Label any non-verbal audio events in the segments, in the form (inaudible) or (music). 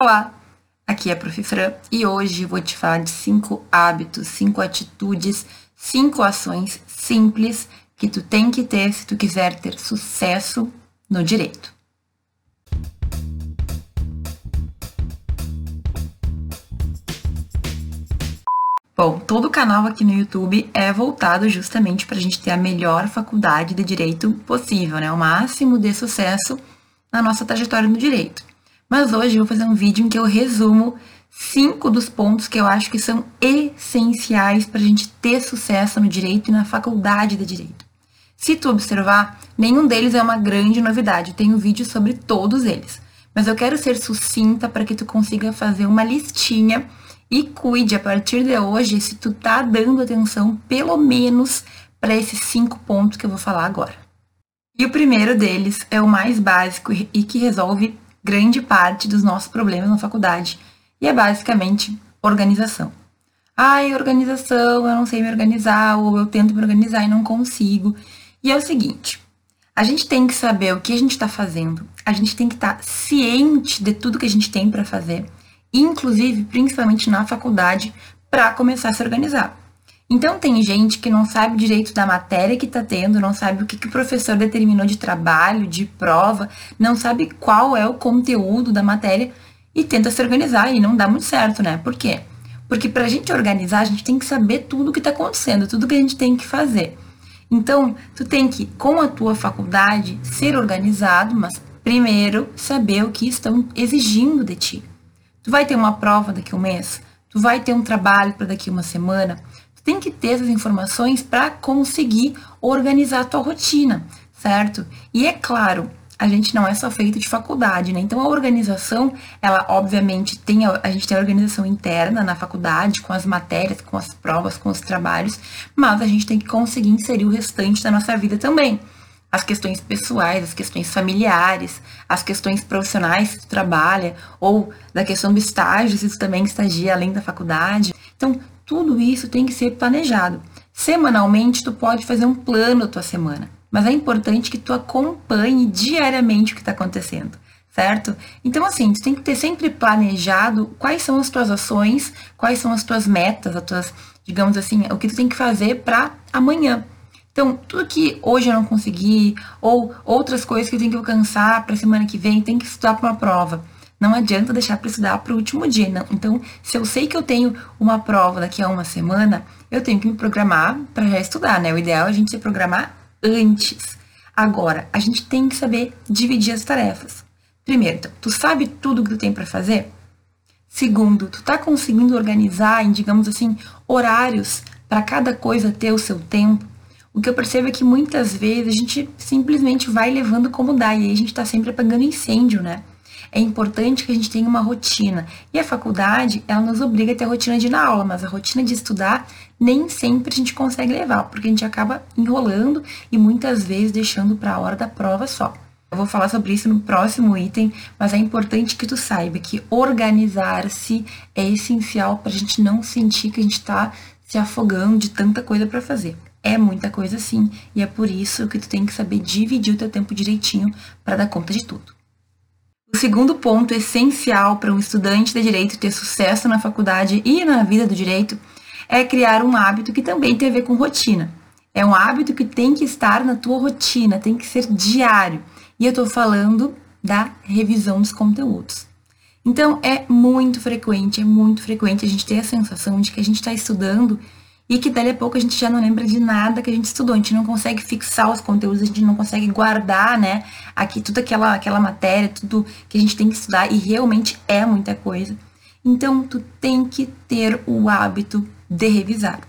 Olá, aqui é a Prof. Fran e hoje vou te falar de cinco hábitos, cinco atitudes, cinco ações simples que tu tem que ter se tu quiser ter sucesso no direito. Bom, todo o canal aqui no YouTube é voltado justamente para a gente ter a melhor faculdade de direito possível, né? O máximo de sucesso na nossa trajetória no direito. Mas hoje eu vou fazer um vídeo em que eu resumo cinco dos pontos que eu acho que são essenciais para a gente ter sucesso no direito e na faculdade de direito. Se tu observar, nenhum deles é uma grande novidade. Eu tenho vídeo sobre todos eles. Mas eu quero ser sucinta para que tu consiga fazer uma listinha e cuide a partir de hoje se tu tá dando atenção pelo menos para esses cinco pontos que eu vou falar agora. E o primeiro deles é o mais básico e que resolve grande parte dos nossos problemas na faculdade. E é basicamente organização. Ai, organização, eu não sei me organizar, ou eu tento me organizar e não consigo. E é o seguinte: a gente tem que saber o que a gente está fazendo, a gente tem que estar tá ciente de tudo que a gente tem para fazer, inclusive, principalmente na faculdade, para começar a se organizar. Então tem gente que não sabe direito da matéria que está tendo, não sabe o que, que o professor determinou de trabalho, de prova, não sabe qual é o conteúdo da matéria e tenta se organizar e não dá muito certo, né? Por quê? Porque para a gente organizar, a gente tem que saber tudo o que está acontecendo, tudo que a gente tem que fazer. Então, tu tem que, com a tua faculdade, ser organizado, mas primeiro saber o que estão exigindo de ti. Tu vai ter uma prova daqui a um mês, tu vai ter um trabalho para daqui a uma semana, tem que ter essas informações para conseguir organizar a tua rotina, certo? E é claro, a gente não é só feito de faculdade, né? Então a organização, ela obviamente tem a, a, gente tem a organização interna na faculdade, com as matérias, com as provas, com os trabalhos, mas a gente tem que conseguir inserir o restante da nossa vida também. As questões pessoais, as questões familiares, as questões profissionais que tu trabalha, ou da questão do estágio, se tu também estagia além da faculdade. Então, tudo isso tem que ser planejado. Semanalmente, tu pode fazer um plano da tua semana, mas é importante que tu acompanhe diariamente o que está acontecendo, certo? Então, assim, tu tem que ter sempre planejado quais são as tuas ações, quais são as tuas metas, as tuas, digamos assim, o que tu tem que fazer para amanhã. Então, tudo que hoje eu não consegui, ou outras coisas que eu tenho que alcançar para semana que vem, tem que estudar para uma prova não adianta deixar para estudar para o último dia. Não. Então, se eu sei que eu tenho uma prova daqui a uma semana, eu tenho que me programar para já estudar, né? O ideal é a gente se programar antes. Agora, a gente tem que saber dividir as tarefas. Primeiro, então, tu sabe tudo que tu tem para fazer? Segundo, tu tá conseguindo organizar em, digamos assim, horários para cada coisa ter o seu tempo? O que eu percebo é que muitas vezes a gente simplesmente vai levando como dá e aí a gente tá sempre apagando incêndio, né? É importante que a gente tenha uma rotina. E a faculdade, ela nos obriga a ter a rotina de ir na aula, mas a rotina de estudar nem sempre a gente consegue levar, porque a gente acaba enrolando e muitas vezes deixando para a hora da prova só. Eu vou falar sobre isso no próximo item, mas é importante que tu saiba que organizar-se é essencial para a gente não sentir que a gente está se afogando de tanta coisa para fazer. É muita coisa sim, e é por isso que tu tem que saber dividir o teu tempo direitinho para dar conta de tudo. O segundo ponto essencial para um estudante de direito ter sucesso na faculdade e na vida do direito é criar um hábito que também tem a ver com rotina. É um hábito que tem que estar na tua rotina, tem que ser diário. E eu estou falando da revisão dos conteúdos. Então, é muito frequente, é muito frequente a gente ter a sensação de que a gente está estudando e que dali a pouco a gente já não lembra de nada que a gente estudou, a gente não consegue fixar os conteúdos, a gente não consegue guardar, né, aqui tudo aquela, aquela matéria, tudo que a gente tem que estudar, e realmente é muita coisa. Então, tu tem que ter o hábito de revisar.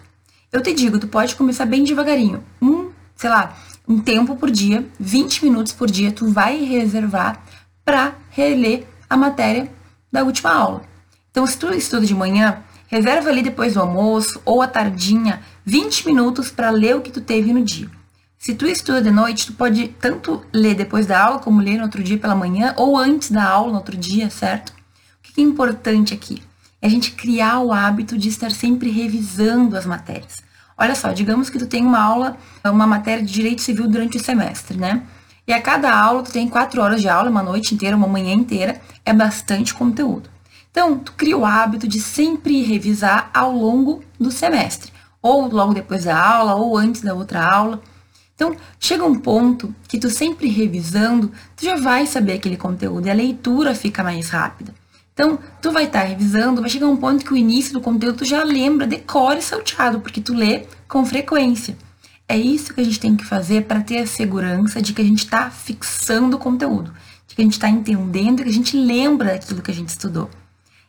Eu te digo, tu pode começar bem devagarinho, um, sei lá, um tempo por dia, 20 minutos por dia, tu vai reservar para reler a matéria da última aula. Então, se tu estuda de manhã, Reserva ali depois do almoço ou à tardinha 20 minutos para ler o que tu teve no dia. Se tu estuda de noite, tu pode tanto ler depois da aula como ler no outro dia pela manhã ou antes da aula no outro dia, certo? O que é importante aqui? É a gente criar o hábito de estar sempre revisando as matérias. Olha só, digamos que tu tem uma aula, uma matéria de direito civil durante o semestre, né? E a cada aula tu tem quatro horas de aula, uma noite inteira, uma manhã inteira, é bastante conteúdo. Então, tu cria o hábito de sempre revisar ao longo do semestre, ou logo depois da aula, ou antes da outra aula. Então, chega um ponto que tu sempre revisando, tu já vai saber aquele conteúdo e a leitura fica mais rápida. Então, tu vai estar tá revisando, vai chegar um ponto que o início do conteúdo tu já lembra, decora e salteado, porque tu lê com frequência. É isso que a gente tem que fazer para ter a segurança de que a gente está fixando o conteúdo, de que a gente está entendendo e que a gente lembra daquilo que a gente estudou.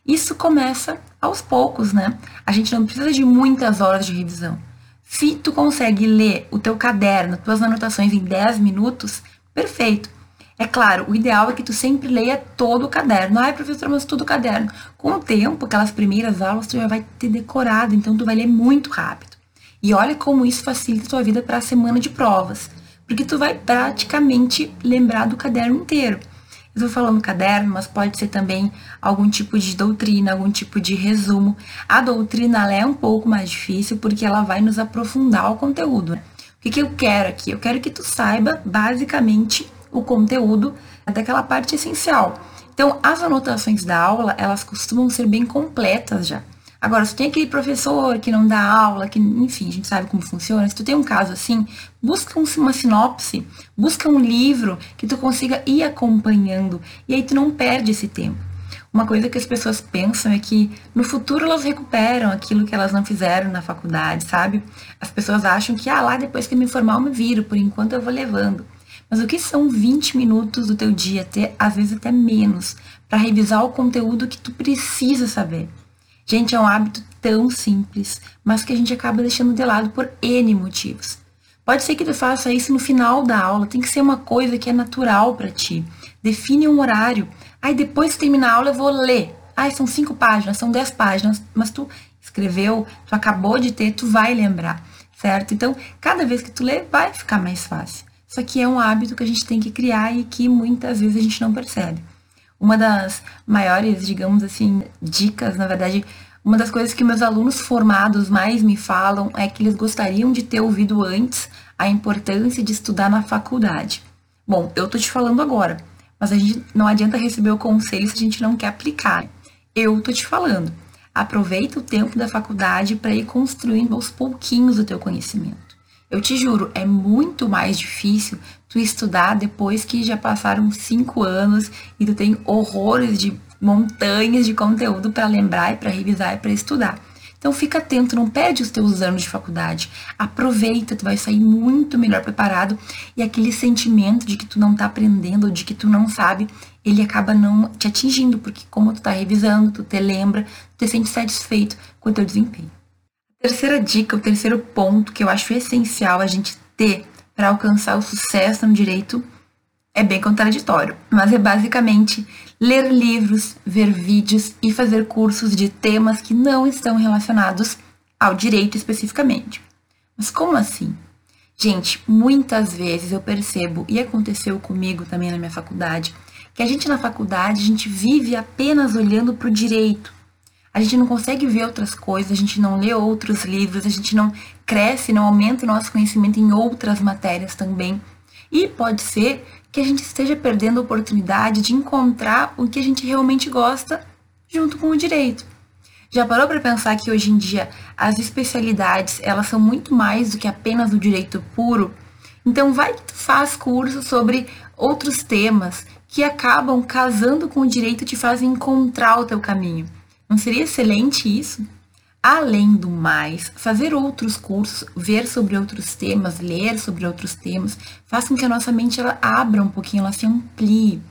Isso começa aos poucos, né? A gente não precisa de muitas horas de revisão. Se tu consegue ler o teu caderno, tuas anotações em 10 minutos, perfeito. É claro, o ideal é que tu sempre leia todo o caderno. Ai, professor, mas todo o caderno. Com o tempo, aquelas primeiras aulas, tu já vai ter decorado, então tu vai ler muito rápido. E olha como isso facilita a tua vida para a semana de provas, porque tu vai praticamente lembrar do caderno inteiro. Estou falando caderno, mas pode ser também algum tipo de doutrina, algum tipo de resumo. A doutrina é um pouco mais difícil porque ela vai nos aprofundar o conteúdo. Né? O que, que eu quero aqui? Eu quero que tu saiba basicamente o conteúdo daquela parte essencial. Então, as anotações da aula, elas costumam ser bem completas já. Agora, se tem aquele professor que não dá aula, que, enfim, a gente sabe como funciona, se tu tem um caso assim, busca uma sinopse, busca um livro que tu consiga ir acompanhando, e aí tu não perde esse tempo. Uma coisa que as pessoas pensam é que no futuro elas recuperam aquilo que elas não fizeram na faculdade, sabe? As pessoas acham que, ah, lá depois que eu me formar eu me viro, por enquanto eu vou levando. Mas o que são 20 minutos do teu dia, até, às vezes até menos, para revisar o conteúdo que tu precisa saber? Gente, é um hábito tão simples, mas que a gente acaba deixando de lado por N motivos. Pode ser que tu faça isso no final da aula, tem que ser uma coisa que é natural para ti. Define um horário. Aí depois que terminar a aula eu vou ler. Ai, são cinco páginas, são dez páginas, mas tu escreveu, tu acabou de ter, tu vai lembrar, certo? Então, cada vez que tu lê, vai ficar mais fácil. Isso aqui é um hábito que a gente tem que criar e que muitas vezes a gente não percebe. Uma das maiores, digamos assim, dicas, na verdade, uma das coisas que meus alunos formados mais me falam é que eles gostariam de ter ouvido antes a importância de estudar na faculdade. Bom, eu tô te falando agora, mas a gente não adianta receber o conselho se a gente não quer aplicar. Eu tô te falando. Aproveita o tempo da faculdade para ir construindo aos pouquinhos o teu conhecimento. Eu te juro, é muito mais difícil tu estudar depois que já passaram cinco anos e tu tem horrores de montanhas de conteúdo para lembrar e para revisar e para estudar. Então fica atento, não perde os teus anos de faculdade. Aproveita, tu vai sair muito melhor preparado e aquele sentimento de que tu não tá aprendendo, de que tu não sabe, ele acaba não te atingindo, porque como tu tá revisando, tu te lembra, tu te sente satisfeito com o teu desempenho. Terceira dica, o terceiro ponto que eu acho essencial a gente ter para alcançar o sucesso no direito é bem contraditório, mas é basicamente ler livros, ver vídeos e fazer cursos de temas que não estão relacionados ao direito especificamente. Mas como assim? Gente, muitas vezes eu percebo, e aconteceu comigo também na minha faculdade, que a gente na faculdade, a gente vive apenas olhando para o direito, a gente não consegue ver outras coisas, a gente não lê outros livros, a gente não cresce, não aumenta o nosso conhecimento em outras matérias também. E pode ser que a gente esteja perdendo a oportunidade de encontrar o que a gente realmente gosta junto com o direito. Já parou para pensar que hoje em dia as especialidades, elas são muito mais do que apenas o direito puro? Então vai que tu faz curso sobre outros temas que acabam casando com o direito e te fazem encontrar o teu caminho. Não seria excelente isso? Além do mais, fazer outros cursos, ver sobre outros temas, ler sobre outros temas, faz com que a nossa mente ela abra um pouquinho, ela se amplie.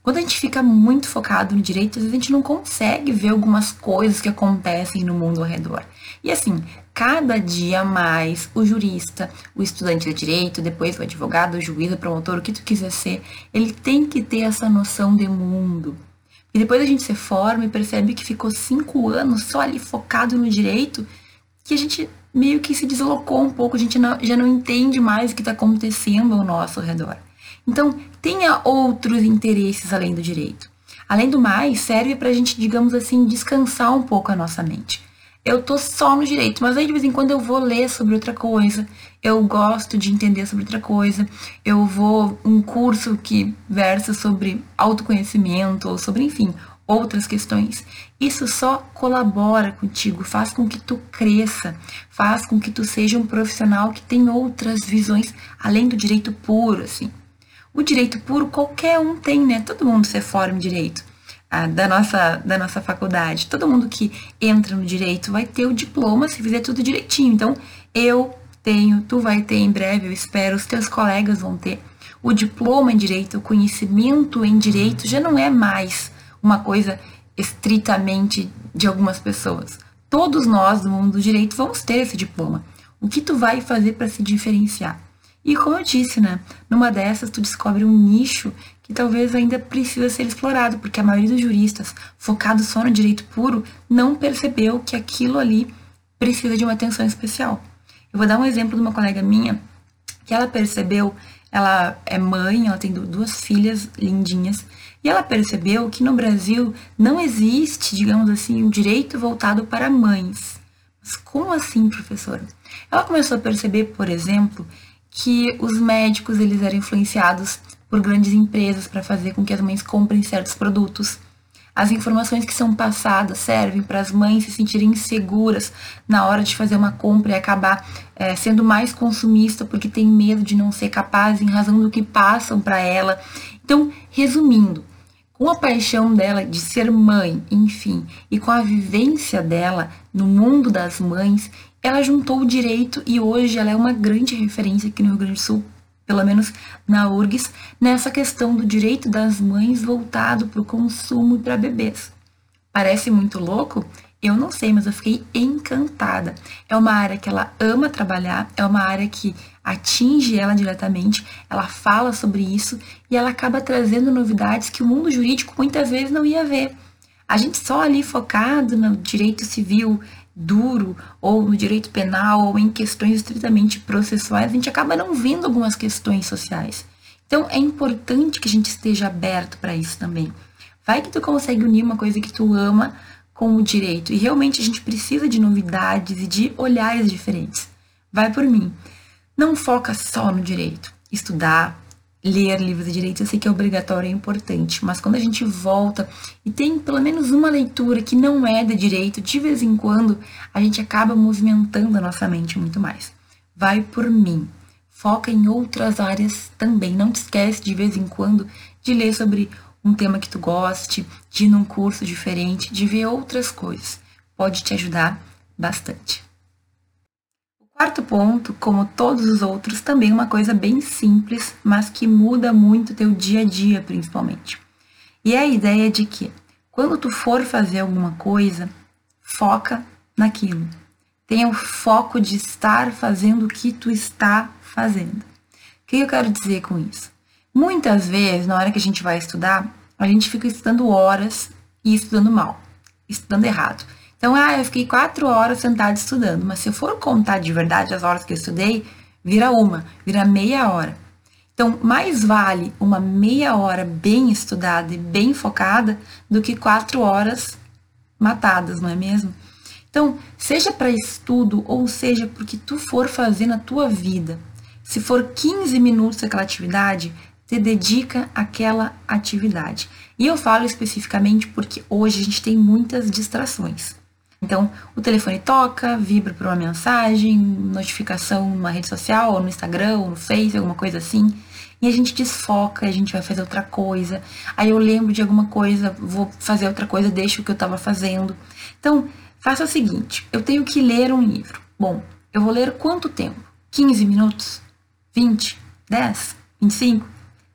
Quando a gente fica muito focado no direito, às vezes a gente não consegue ver algumas coisas que acontecem no mundo ao redor. E assim, cada dia mais o jurista, o estudante de direito, depois o advogado, o juiz, o promotor, o que tu quiser ser, ele tem que ter essa noção de mundo. E depois a gente se forma e percebe que ficou cinco anos só ali focado no direito, que a gente meio que se deslocou um pouco, a gente não, já não entende mais o que está acontecendo ao nosso redor. Então, tenha outros interesses além do direito. Além do mais, serve para a gente, digamos assim, descansar um pouco a nossa mente eu tô só no direito, mas aí de vez em quando eu vou ler sobre outra coisa, eu gosto de entender sobre outra coisa, eu vou um curso que versa sobre autoconhecimento ou sobre, enfim, outras questões. Isso só colabora contigo, faz com que tu cresça, faz com que tu seja um profissional que tem outras visões além do direito puro, assim. O direito puro qualquer um tem, né? Todo mundo se forma em direito. Da nossa, da nossa faculdade. Todo mundo que entra no direito vai ter o diploma se fizer tudo direitinho. Então, eu tenho, tu vai ter em breve, eu espero, os teus colegas vão ter. O diploma em direito, o conhecimento em direito já não é mais uma coisa estritamente de algumas pessoas. Todos nós do mundo do direito vamos ter esse diploma. O que tu vai fazer para se diferenciar? E como eu disse, né, numa dessas tu descobre um nicho que talvez ainda precisa ser explorado, porque a maioria dos juristas, focados só no direito puro, não percebeu que aquilo ali precisa de uma atenção especial. Eu vou dar um exemplo de uma colega minha que ela percebeu, ela é mãe, ela tem duas filhas lindinhas, e ela percebeu que no Brasil não existe, digamos assim, um direito voltado para mães. Mas como assim, professora? Ela começou a perceber, por exemplo, que os médicos eles eram influenciados por grandes empresas para fazer com que as mães comprem certos produtos. As informações que são passadas servem para as mães se sentirem seguras na hora de fazer uma compra e acabar é, sendo mais consumista porque tem medo de não ser capaz em razão do que passam para ela. Então, resumindo, com a paixão dela de ser mãe, enfim, e com a vivência dela no mundo das mães, ela juntou o direito e hoje ela é uma grande referência aqui no Rio Grande do Sul, pelo menos na URGS, nessa questão do direito das mães voltado para o consumo e para bebês. Parece muito louco? Eu não sei, mas eu fiquei encantada. É uma área que ela ama trabalhar, é uma área que atinge ela diretamente, ela fala sobre isso e ela acaba trazendo novidades que o mundo jurídico muitas vezes não ia ver. A gente só ali focado no direito civil duro ou no direito penal ou em questões estritamente processuais, a gente acaba não vendo algumas questões sociais. Então é importante que a gente esteja aberto para isso também. Vai que tu consegue unir uma coisa que tu ama com o direito e realmente a gente precisa de novidades e de olhares diferentes. Vai por mim. Não foca só no direito. Estudar, ler livros de direito, eu sei que é obrigatório, é importante, mas quando a gente volta e tem pelo menos uma leitura que não é de direito, de vez em quando a gente acaba movimentando a nossa mente muito mais. Vai por mim. Foca em outras áreas também. Não te esquece de vez em quando de ler sobre um tema que tu goste, de ir num curso diferente, de ver outras coisas. Pode te ajudar bastante. Quarto ponto, como todos os outros, também uma coisa bem simples, mas que muda muito teu dia a dia, principalmente. E é a ideia de que quando tu for fazer alguma coisa, foca naquilo. Tenha o foco de estar fazendo o que tu está fazendo. O que eu quero dizer com isso? Muitas vezes, na hora que a gente vai estudar, a gente fica estudando horas e estudando mal, estudando errado. Então, ah, eu fiquei quatro horas sentada estudando, mas se eu for contar de verdade as horas que eu estudei, vira uma, vira meia hora. Então, mais vale uma meia hora bem estudada e bem focada do que quatro horas matadas, não é mesmo? Então, seja para estudo ou seja porque tu for fazer na tua vida, se for 15 minutos aquela atividade, te dedica àquela atividade. E eu falo especificamente porque hoje a gente tem muitas distrações. Então, o telefone toca, vibra para uma mensagem, notificação numa rede social, ou no Instagram, ou no Face, alguma coisa assim. E a gente desfoca, a gente vai fazer outra coisa. Aí eu lembro de alguma coisa, vou fazer outra coisa, deixo o que eu estava fazendo. Então, faça o seguinte: eu tenho que ler um livro. Bom, eu vou ler quanto tempo? 15 minutos? 20? 10? 25?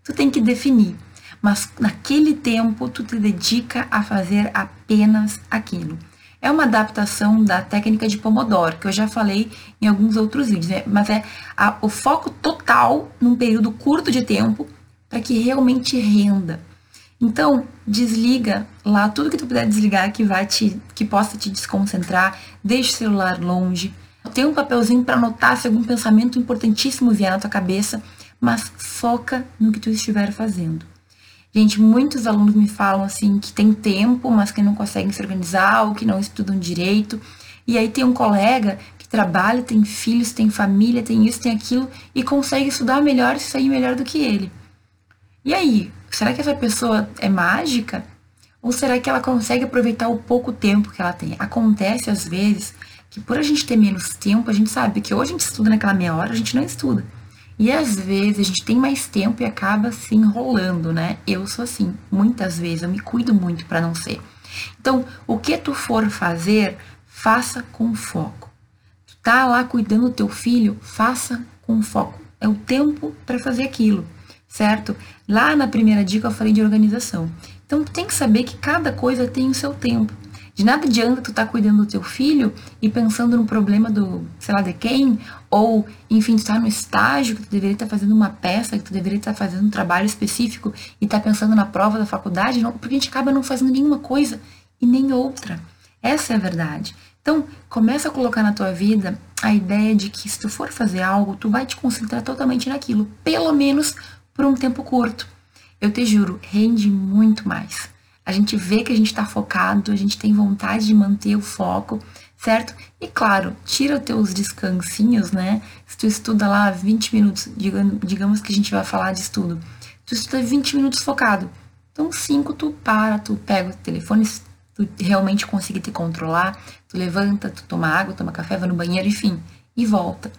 Tu tem que definir. Mas naquele tempo, tu te dedica a fazer apenas aquilo é uma adaptação da técnica de Pomodoro, que eu já falei em alguns outros vídeos, né? mas é a, o foco total num período curto de tempo para que realmente renda. Então, desliga lá tudo que tu puder desligar que vai te que possa te desconcentrar, deixe o celular longe. Tem um papelzinho para anotar se algum pensamento importantíssimo vier na tua cabeça, mas foca no que tu estiver fazendo. Gente, muitos alunos me falam assim que tem tempo, mas que não conseguem se organizar ou que não estudam direito. E aí tem um colega que trabalha, tem filhos, tem família, tem isso, tem aquilo e consegue estudar melhor e sair melhor do que ele. E aí, será que essa pessoa é mágica? Ou será que ela consegue aproveitar o pouco tempo que ela tem? Acontece às vezes que por a gente ter menos tempo, a gente sabe que ou a gente estuda naquela meia hora, a gente não estuda. E às vezes a gente tem mais tempo e acaba se enrolando, né? Eu sou assim, muitas vezes eu me cuido muito para não ser. Então, o que tu for fazer, faça com foco. Tu tá lá cuidando do teu filho, faça com foco. É o tempo para fazer aquilo, certo? Lá na primeira dica eu falei de organização. Então, tu tem que saber que cada coisa tem o seu tempo. De nada adianta tu estar tá cuidando do teu filho e pensando no problema do, sei lá, de quem, ou, enfim, tu tá no estágio que tu deveria estar tá fazendo uma peça, que tu deveria estar tá fazendo um trabalho específico e tá pensando na prova da faculdade, não, porque a gente acaba não fazendo nenhuma coisa e nem outra. Essa é a verdade. Então, começa a colocar na tua vida a ideia de que se tu for fazer algo, tu vai te concentrar totalmente naquilo, pelo menos por um tempo curto eu te juro, rende muito mais. A gente vê que a gente está focado, a gente tem vontade de manter o foco, certo? E claro, tira os teus descansinhos, né? Se tu estuda lá 20 minutos, digamos que a gente vai falar de estudo, tu estuda 20 minutos focado. Então, 5 tu para, tu pega o telefone, tu realmente conseguir te controlar, tu levanta, tu toma água, toma café, vai no banheiro, enfim, e volta.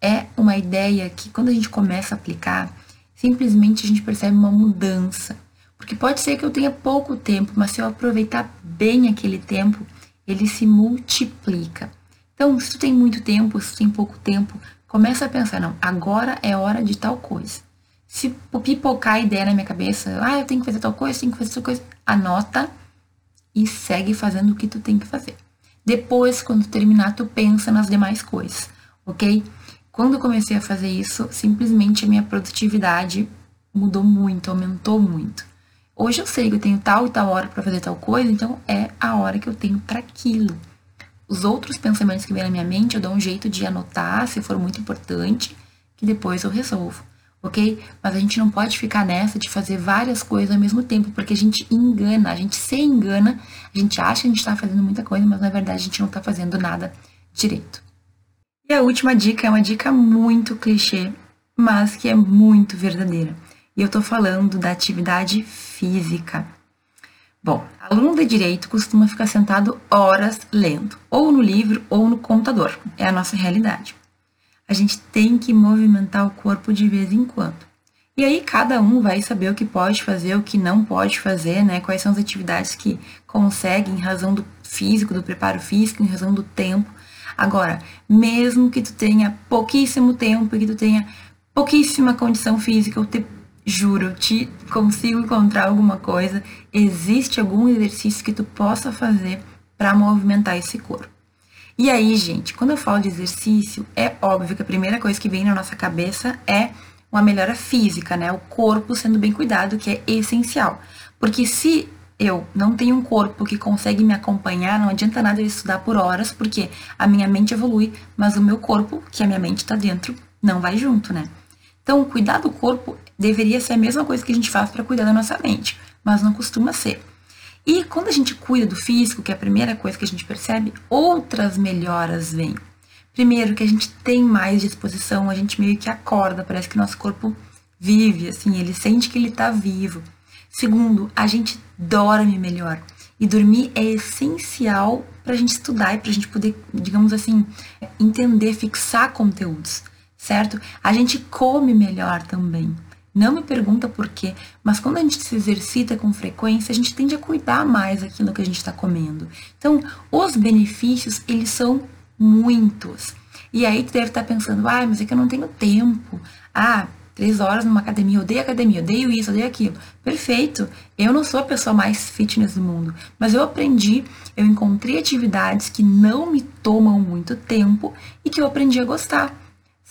É uma ideia que quando a gente começa a aplicar, simplesmente a gente percebe uma mudança. Porque pode ser que eu tenha pouco tempo, mas se eu aproveitar bem aquele tempo, ele se multiplica. Então, se tu tem muito tempo, se tu tem pouco tempo, começa a pensar, não, agora é hora de tal coisa. Se pipocar a ideia na minha cabeça, ah, eu tenho que fazer tal coisa, tenho que fazer tal coisa, anota e segue fazendo o que tu tem que fazer. Depois, quando terminar, tu pensa nas demais coisas, ok? Quando eu comecei a fazer isso, simplesmente a minha produtividade mudou muito, aumentou muito. Hoje eu sei que eu tenho tal e tal hora para fazer tal coisa, então é a hora que eu tenho para aquilo. Os outros pensamentos que vêm na minha mente, eu dou um jeito de anotar, se for muito importante, que depois eu resolvo, ok? Mas a gente não pode ficar nessa de fazer várias coisas ao mesmo tempo, porque a gente engana, a gente se engana, a gente acha que a gente está fazendo muita coisa, mas na verdade a gente não está fazendo nada direito. E a última dica é uma dica muito clichê, mas que é muito verdadeira. E eu tô falando da atividade física. Bom, aluno de direito costuma ficar sentado horas lendo, ou no livro ou no computador. É a nossa realidade. A gente tem que movimentar o corpo de vez em quando. E aí cada um vai saber o que pode fazer, o que não pode fazer, né? Quais são as atividades que consegue em razão do físico, do preparo físico, em razão do tempo. Agora, mesmo que tu tenha pouquíssimo tempo, que tu tenha pouquíssima condição física, eu te juro, te consigo encontrar alguma coisa, existe algum exercício que tu possa fazer para movimentar esse corpo. E aí, gente, quando eu falo de exercício, é óbvio que a primeira coisa que vem na nossa cabeça é uma melhora física, né? O corpo sendo bem cuidado, que é essencial. Porque se eu não tenho um corpo que consegue me acompanhar, não adianta nada eu estudar por horas, porque a minha mente evolui, mas o meu corpo, que a minha mente está dentro, não vai junto, né? Então, cuidar do corpo deveria ser a mesma coisa que a gente faz para cuidar da nossa mente, mas não costuma ser. E quando a gente cuida do físico, que é a primeira coisa que a gente percebe, outras melhoras vêm. Primeiro, que a gente tem mais disposição, a gente meio que acorda, parece que nosso corpo vive, assim, ele sente que ele está vivo. Segundo, a gente dorme melhor. E dormir é essencial para a gente estudar e para a gente poder, digamos assim, entender, fixar conteúdos, certo? A gente come melhor também. Não me pergunta por quê, mas quando a gente se exercita com frequência, a gente tende a cuidar mais daquilo que a gente está comendo. Então, os benefícios, eles são muitos. E aí tu deve estar tá pensando, ah, mas é que eu não tenho tempo. Ah, três horas numa academia, odeio academia, odeio isso, odeio aquilo. Perfeito. Eu não sou a pessoa mais fitness do mundo, mas eu aprendi, eu encontrei atividades que não me tomam muito tempo e que eu aprendi a gostar,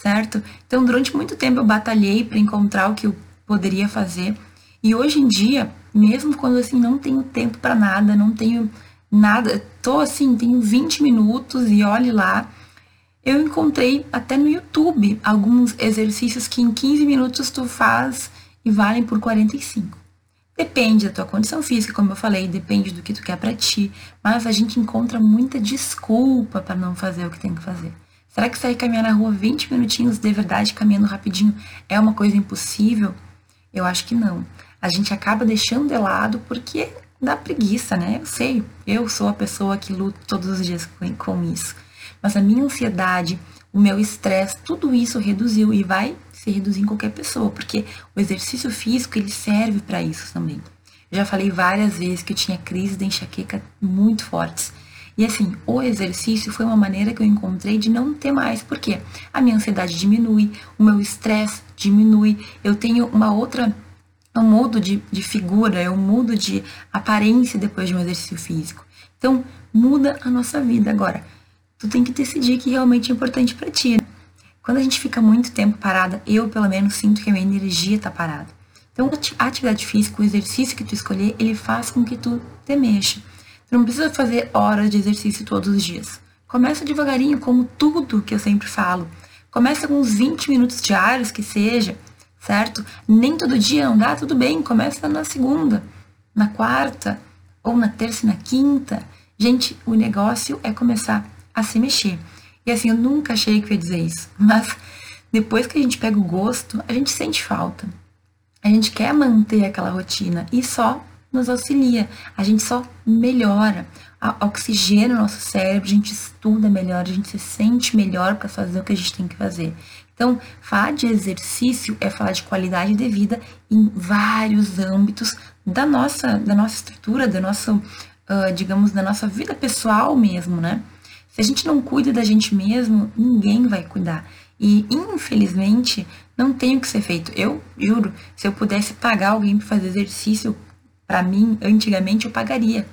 certo? Então, durante muito tempo eu batalhei para encontrar o que eu poderia fazer. E hoje em dia, mesmo quando assim não tenho tempo para nada, não tenho nada, tô assim, tenho 20 minutos e olhe lá, eu encontrei até no YouTube alguns exercícios que em 15 minutos tu faz e valem por 45. Depende da tua condição física, como eu falei, depende do que tu quer para ti, mas a gente encontra muita desculpa para não fazer o que tem que fazer. Será que sair caminhar na rua 20 minutinhos de verdade, caminhando rapidinho, é uma coisa impossível? Eu acho que não. A gente acaba deixando de lado porque dá preguiça, né? Eu sei, eu sou a pessoa que luta todos os dias com, com isso. Mas a minha ansiedade, o meu estresse, tudo isso reduziu e vai se reduzir em qualquer pessoa, porque o exercício físico ele serve para isso também. Eu já falei várias vezes que eu tinha crises de enxaqueca muito fortes. E assim, o exercício foi uma maneira que eu encontrei de não ter mais, porque a minha ansiedade diminui, o meu estresse diminui, eu tenho uma outra. Eu mudo de, de figura, eu mudo de aparência depois de um exercício físico. Então, muda a nossa vida. Agora, tu tem que decidir que realmente é importante para ti. Né? Quando a gente fica muito tempo parada, eu pelo menos sinto que a minha energia tá parada. Então, a atividade física, o exercício que tu escolher, ele faz com que tu te mexa. Não precisa fazer horas de exercício todos os dias. Começa devagarinho, como tudo que eu sempre falo. Começa com uns 20 minutos diários que seja, certo? Nem todo dia não dá, tudo bem. Começa na segunda, na quarta, ou na terça e na quinta. Gente, o negócio é começar a se mexer. E assim, eu nunca achei que ia dizer isso, (laughs) mas depois que a gente pega o gosto, a gente sente falta. A gente quer manter aquela rotina e só nos auxilia, a gente só melhora, oxigena o nosso cérebro, a gente estuda melhor, a gente se sente melhor para fazer o que a gente tem que fazer. Então, falar de exercício é falar de qualidade de vida em vários âmbitos da nossa, da nossa estrutura, da nossa, uh, digamos, da nossa vida pessoal mesmo, né? Se a gente não cuida da gente mesmo, ninguém vai cuidar. E, infelizmente, não tem o que ser feito. Eu juro, se eu pudesse pagar alguém para fazer exercício, para mim, antigamente eu pagaria.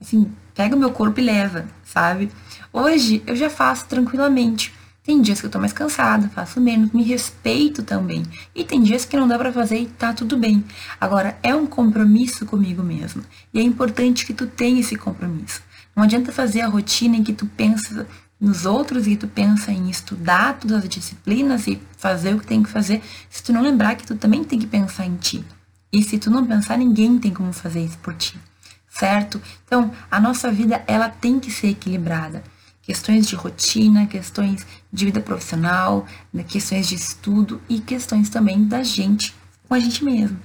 Assim, pega o meu corpo e leva, sabe? Hoje eu já faço tranquilamente. Tem dias que eu tô mais cansada, faço menos, me respeito também. E tem dias que não dá para fazer e tá tudo bem. Agora, é um compromisso comigo mesmo. E é importante que tu tenha esse compromisso. Não adianta fazer a rotina em que tu pensa nos outros e tu pensa em estudar todas as disciplinas e fazer o que tem que fazer, se tu não lembrar que tu também tem que pensar em ti. E se tu não pensar, ninguém tem como fazer isso por ti. Certo? Então, a nossa vida, ela tem que ser equilibrada. Questões de rotina, questões de vida profissional, né, questões de estudo e questões também da gente com a gente mesmo.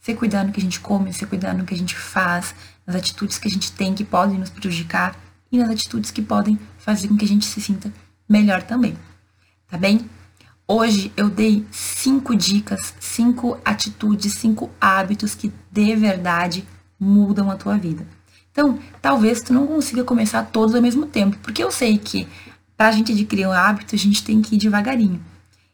Ser cuidar no que a gente come, ser cuidar no que a gente faz, nas atitudes que a gente tem que podem nos prejudicar e nas atitudes que podem fazer com que a gente se sinta melhor também. Tá bem? Hoje eu dei cinco dicas, cinco atitudes, cinco hábitos que de verdade mudam a tua vida. Então, talvez tu não consiga começar todos ao mesmo tempo, porque eu sei que para a gente adquirir um hábito, a gente tem que ir devagarinho.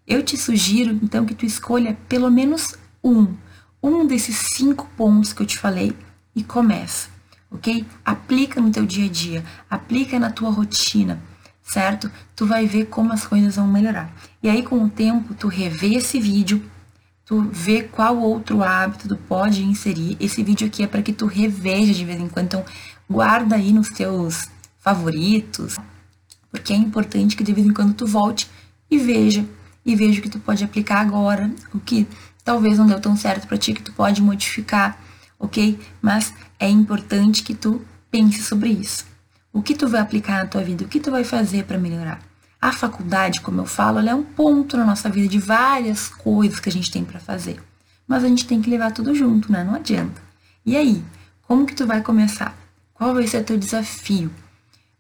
Eu te sugiro, então, que tu escolha pelo menos um, um desses cinco pontos que eu te falei e começa, ok? Aplica no teu dia a dia, aplica na tua rotina, certo? Tu vai ver como as coisas vão melhorar. E aí, com o tempo, tu revê esse vídeo, tu vê qual outro hábito tu pode inserir. Esse vídeo aqui é para que tu reveja de vez em quando, então guarda aí nos teus favoritos, porque é importante que de vez em quando tu volte e veja, e veja o que tu pode aplicar agora, o que talvez não deu tão certo para ti, que tu pode modificar ok? Mas é importante que tu pense sobre isso. O que tu vai aplicar na tua vida? O que tu vai fazer para melhorar? A faculdade, como eu falo, ela é um ponto na nossa vida de várias coisas que a gente tem para fazer. Mas a gente tem que levar tudo junto, né? Não adianta. E aí, como que tu vai começar? Qual vai ser o teu desafio?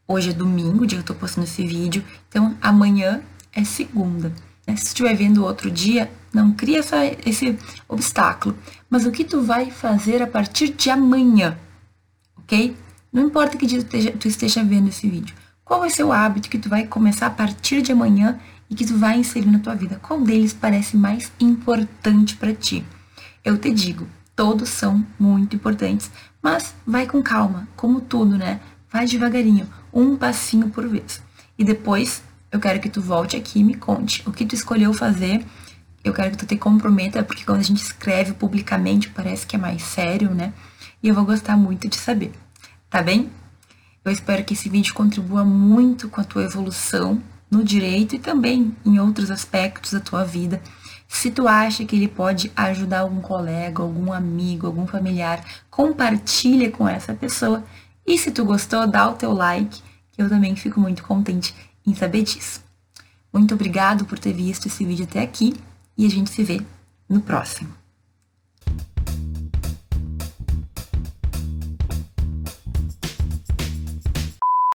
Hoje é domingo, dia que eu tô postando esse vídeo, então amanhã é segunda. Se estiver vendo outro dia, não cria essa, esse obstáculo. Mas o que tu vai fazer a partir de amanhã, ok? Não importa que dia tu esteja, tu esteja vendo esse vídeo. Qual vai ser o hábito que tu vai começar a partir de amanhã e que tu vai inserir na tua vida? Qual deles parece mais importante para ti? Eu te digo, todos são muito importantes, mas vai com calma, como tudo, né? Vai devagarinho, um passinho por vez. E depois eu quero que tu volte aqui e me conte o que tu escolheu fazer eu quero que tu te comprometa, porque quando a gente escreve publicamente parece que é mais sério, né? E eu vou gostar muito de saber, tá bem? Eu espero que esse vídeo contribua muito com a tua evolução no direito e também em outros aspectos da tua vida. Se tu acha que ele pode ajudar algum colega, algum amigo, algum familiar, compartilha com essa pessoa. E se tu gostou, dá o teu like, que eu também fico muito contente em saber disso. Muito obrigado por ter visto esse vídeo até aqui e a gente se vê no próximo.